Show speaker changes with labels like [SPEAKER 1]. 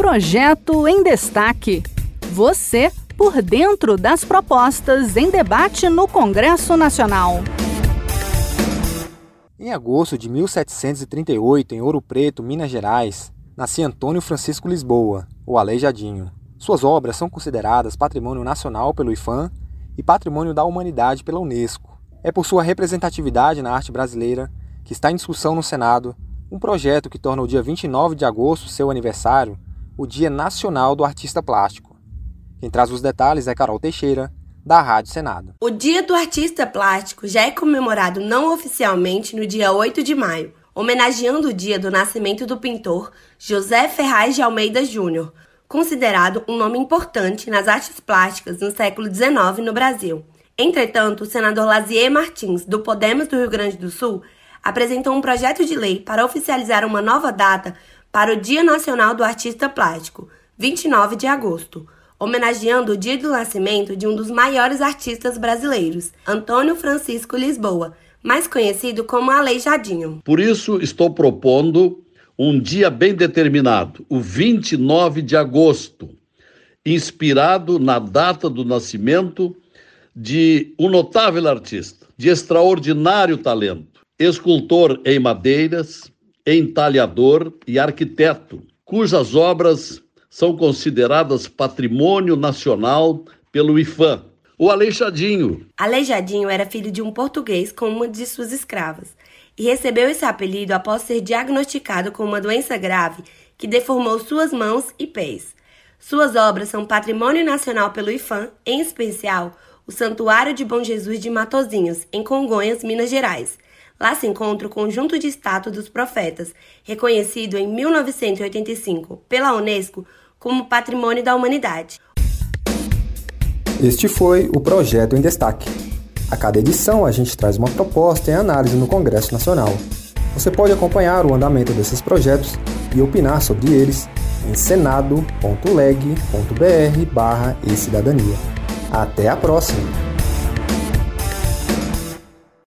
[SPEAKER 1] Projeto em Destaque. Você por dentro das propostas em debate no Congresso Nacional.
[SPEAKER 2] Em agosto de 1738, em Ouro Preto, Minas Gerais, nascia Antônio Francisco Lisboa, o Aleijadinho. Suas obras são consideradas Patrimônio Nacional pelo IFAM e Patrimônio da Humanidade pela Unesco. É por sua representatividade na arte brasileira que está em discussão no Senado um projeto que torna o dia 29 de agosto, seu aniversário, o Dia Nacional do Artista Plástico. Quem traz os detalhes é Carol Teixeira, da Rádio Senado.
[SPEAKER 3] O Dia do Artista Plástico já é comemorado não oficialmente no dia 8 de maio, homenageando o dia do nascimento do pintor José Ferraz de Almeida Júnior, considerado um nome importante nas artes plásticas no século XIX no Brasil. Entretanto, o senador Lazier Martins, do Podemos do Rio Grande do Sul, apresentou um projeto de lei para oficializar uma nova data para o Dia Nacional do Artista Plástico, 29 de agosto, homenageando o dia do nascimento de um dos maiores artistas brasileiros, Antônio Francisco Lisboa, mais conhecido como Aleijadinho.
[SPEAKER 4] Por isso, estou propondo um dia bem determinado, o 29 de agosto, inspirado na data do nascimento de um notável artista, de extraordinário talento escultor em madeiras, entalhador e arquiteto, cujas obras são consideradas patrimônio nacional pelo IFAM. O Aleijadinho.
[SPEAKER 3] Aleijadinho era filho de um português com uma de suas escravas e recebeu esse apelido após ser diagnosticado com uma doença grave que deformou suas mãos e pés. Suas obras são patrimônio nacional pelo IFAM, em especial o Santuário de Bom Jesus de Matozinhos, em Congonhas, Minas Gerais Lá se encontra o conjunto de estátuas dos profetas, reconhecido em 1985 pela Unesco como Patrimônio da Humanidade.
[SPEAKER 2] Este foi o projeto em destaque. A cada edição a gente traz uma proposta em análise no Congresso Nacional. Você pode acompanhar o andamento desses projetos e opinar sobre eles em senado.leg.br/e-cidadania. Até a próxima!